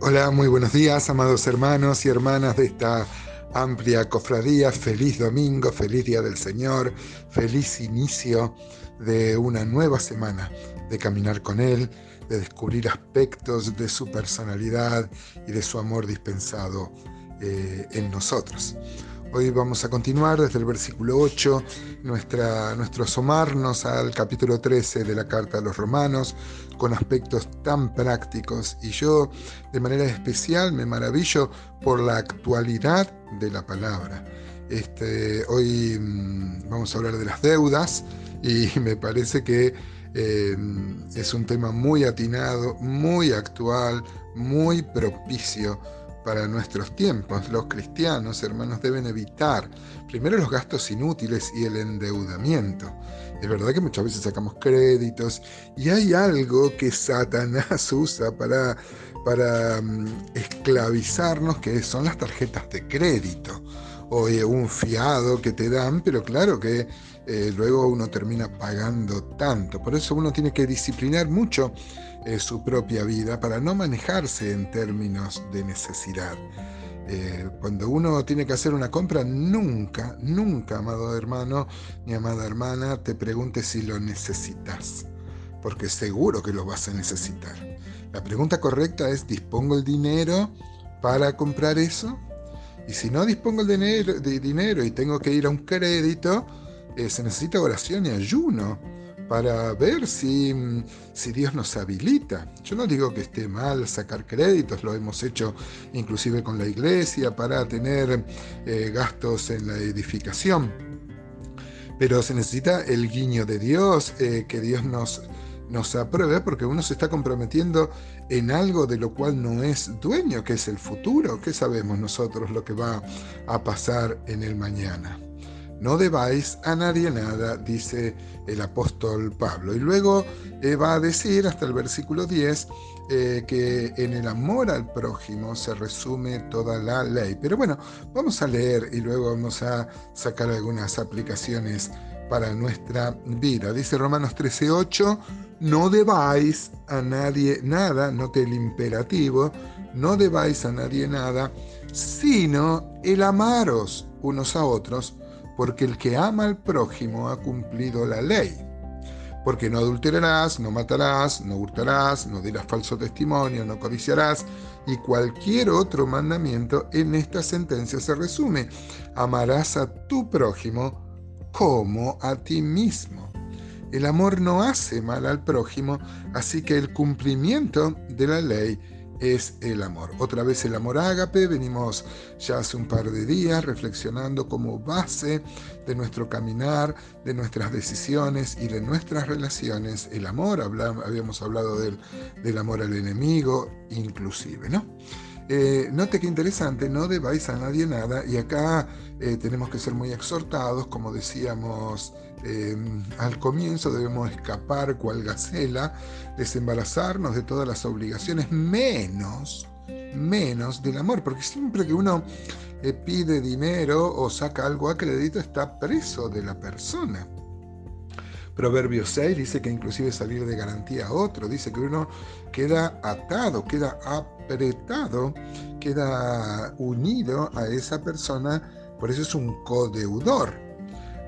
Hola, muy buenos días, amados hermanos y hermanas de esta amplia cofradía. Feliz domingo, feliz día del Señor, feliz inicio de una nueva semana de caminar con Él, de descubrir aspectos de su personalidad y de su amor dispensado eh, en nosotros. Hoy vamos a continuar desde el versículo 8, nuestra, nuestro asomarnos al capítulo 13 de la carta a los romanos, con aspectos tan prácticos. Y yo de manera especial me maravillo por la actualidad de la palabra. Este, hoy mm, vamos a hablar de las deudas y me parece que eh, es un tema muy atinado, muy actual, muy propicio para nuestros tiempos. Los cristianos, hermanos, deben evitar primero los gastos inútiles y el endeudamiento. Es verdad que muchas veces sacamos créditos y hay algo que Satanás usa para, para mm, esclavizarnos, que son las tarjetas de crédito o un fiado que te dan, pero claro que eh, luego uno termina pagando tanto. Por eso uno tiene que disciplinar mucho eh, su propia vida para no manejarse en términos de necesidad. Eh, cuando uno tiene que hacer una compra, nunca, nunca, amado hermano ni amada hermana, te pregunte si lo necesitas, porque seguro que lo vas a necesitar. La pregunta correcta es, ¿dispongo el dinero para comprar eso? Y si no dispongo el dinero, de dinero y tengo que ir a un crédito, eh, se necesita oración y ayuno para ver si, si, Dios nos habilita. Yo no digo que esté mal sacar créditos, lo hemos hecho inclusive con la iglesia para tener eh, gastos en la edificación. Pero se necesita el guiño de Dios, eh, que Dios nos, nos apruebe, porque uno se está comprometiendo en algo de lo cual no es dueño, que es el futuro. ¿Qué sabemos nosotros lo que va a pasar en el mañana? No debáis a nadie nada, dice el apóstol Pablo. Y luego eh, va a decir hasta el versículo 10 eh, que en el amor al prójimo se resume toda la ley. Pero bueno, vamos a leer y luego vamos a sacar algunas aplicaciones para nuestra vida. Dice Romanos 13:8, no debáis a nadie nada, note el imperativo, no debáis a nadie nada, sino el amaros unos a otros porque el que ama al prójimo ha cumplido la ley. Porque no adulterarás, no matarás, no hurtarás, no dirás falso testimonio, no codiciarás, y cualquier otro mandamiento en esta sentencia se resume. Amarás a tu prójimo como a ti mismo. El amor no hace mal al prójimo, así que el cumplimiento de la ley es el amor. Otra vez el amor ágape, venimos ya hace un par de días reflexionando como base de nuestro caminar, de nuestras decisiones y de nuestras relaciones, el amor, habíamos hablado del, del amor al enemigo, inclusive, ¿no? Eh, note que interesante, no debáis a nadie nada y acá eh, tenemos que ser muy exhortados, como decíamos em, al comienzo, debemos escapar cual gacela, desembarazarnos de todas las obligaciones, menos, menos del amor, porque siempre que uno eh, pide dinero o saca algo a crédito está preso de la persona. Proverbio 6 dice que inclusive salir de garantía a otro, dice que uno queda atado, queda apretado, queda unido a esa persona, por eso es un codeudor.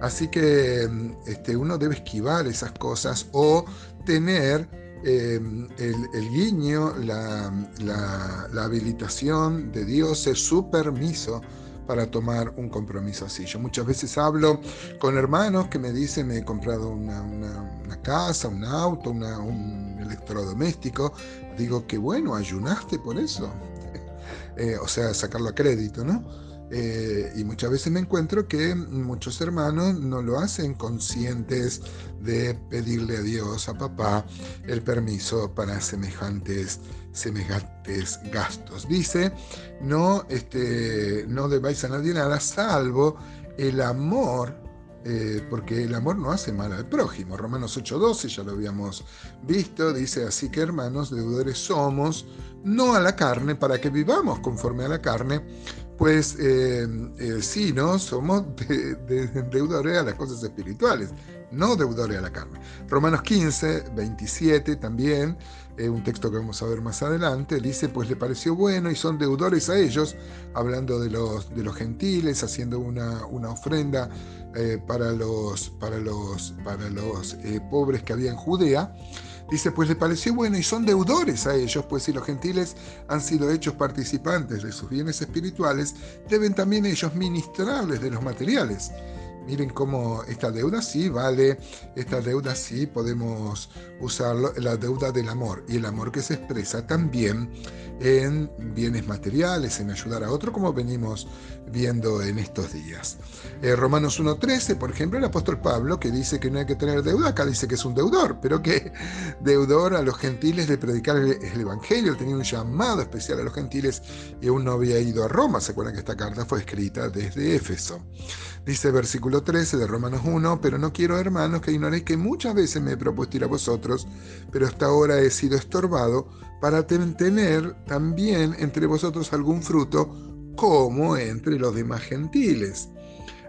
Así que este, uno debe esquivar esas cosas o tener em, el, guiño, la, la, habilitación de Dios, es su permiso para tomar un compromiso así. Yo muchas veces hablo con hermanos que me dicen, me he comprado una, casa, un auto, un electrodoméstico. Digo que bueno, ayunaste por eso. Eh, o sea, sacarlo a crédito, ¿no? Eh, y muchas veces me encuentro que muchos hermanos no lo hacen conscientes de pedirle a Dios, a papá, el permiso para semejantes, semejantes gastos. Dice, no, este, no debáis a nadie nada, salvo el amor eh, porque el amor no hace mal al prójimo. Romanos 8:12, ya lo habíamos visto, dice, así que hermanos, deudores somos, no a la carne, para que vivamos conforme a la carne, pues eh, eh, sí, ¿no? Somos deudores a las cosas espirituales, no deudores a la carne. Romanos 15, 27 también, eh, un texto que vamos a ver más adelante, dice, pues le pareció bueno y son deudores a ellos, hablando de los, de los gentiles, haciendo una, una ofrenda para los, para los, para los pobres que había en Judea. Dice, pues le pareció bueno y son deudores a ellos, pues si los gentiles han sido hechos participantes de sus bienes espirituales, deben también ellos ministrarles de los materiales. Miren cómo esta deuda sí vale, esta deuda sí podemos usarlo, la deuda del amor, y el amor que se expresa también en bienes materiales, en ayudar a otro, como venimos viendo en estos días. Eh, Romanos 1.13, por ejemplo, el apóstol Pablo, que dice que no hay que tener deuda, acá dice que es un deudor, pero que deudor a los gentiles de predicar el, el Evangelio, tenía un llamado especial a los gentiles y aún no había ido a Roma, se acuerdan que esta carta fue escrita desde Éfeso. Dice versículo 13 de Romanos 1, pero no quiero, hermanos, que ignoréis que muchas veces me he propuesto ir a vosotros, pero hasta ahora he sido estorbado para tener también entre vosotros algún fruto, como entre los demás gentiles.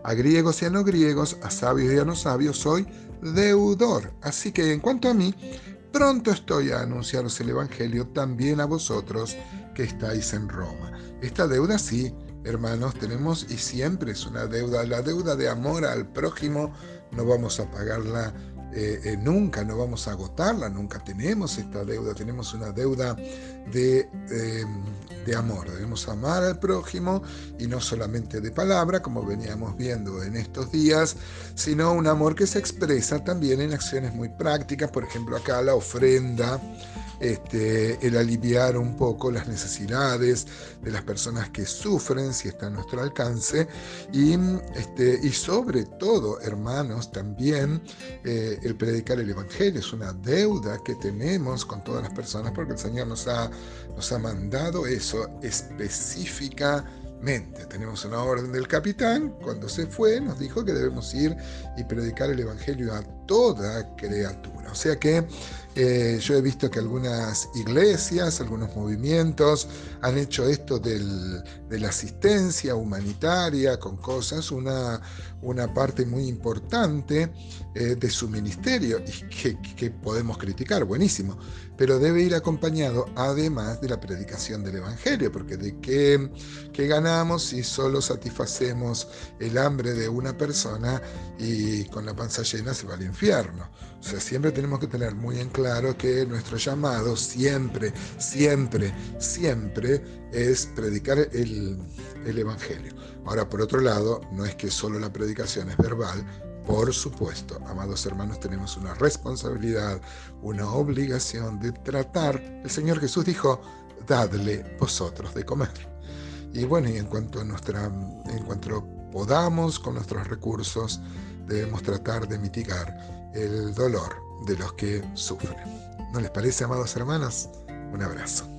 A griegos y a no griegos, a sabios y a no sabios, soy deudor. Así que en cuanto a mí, pronto estoy a anunciaros el Evangelio también a vosotros que estáis en Roma. Esta deuda sí hermanos, tenemos y siempre es una deuda, la deuda de amor al prójimo, no vamos a pagarla eh, eh, nunca, no vamos a agotarla, nunca tenemos esta deuda, tenemos una deuda de, eh, de, amor, debemos amar al prójimo y no solamente de palabra, como veníamos viendo en estos días, sino un amor que se expresa también en acciones muy prácticas, por ejemplo acá la ofrenda, este, el aliviar un poco las necesidades de las personas que sufren, si está a nuestro alcance, y, este, sobre todo, hermanos, también eh, el predicar el Evangelio es una deuda que tenemos con todas las personas porque el Señor nos ha, nos ha mandado eso específica tenemos una orden del capitán, cuando se fue nos dijo que debemos ir y predicar el Evangelio a toda criatura. O sea que eh, yo he visto que algunas iglesias, algunos movimientos han hecho esto de la asistencia humanitaria con cosas, una, una parte muy importante eh, de su ministerio y que, podemos criticar, buenísimo, pero debe ir acompañado además de la predicación del Evangelio, porque de qué, qué ganamos si solo satisfacemos el hambre de una persona y con la panza llena se va al infierno. O sea, siempre tenemos que tener muy en claro que nuestro llamado siempre, siempre, siempre es predicar el, el Evangelio. Ahora, por otro lado, no es que solo la predicación es verbal, por supuesto, amados hermanos, tenemos una responsabilidad, una obligación de tratar. El Señor Jesús dijo, dadle vosotros de comer. Y bueno, y en cuanto, a nuestra, en cuanto podamos con nuestros recursos, debemos tratar de mitigar el dolor de los que sufren. ¿No les parece, amados hermanos? Un abrazo.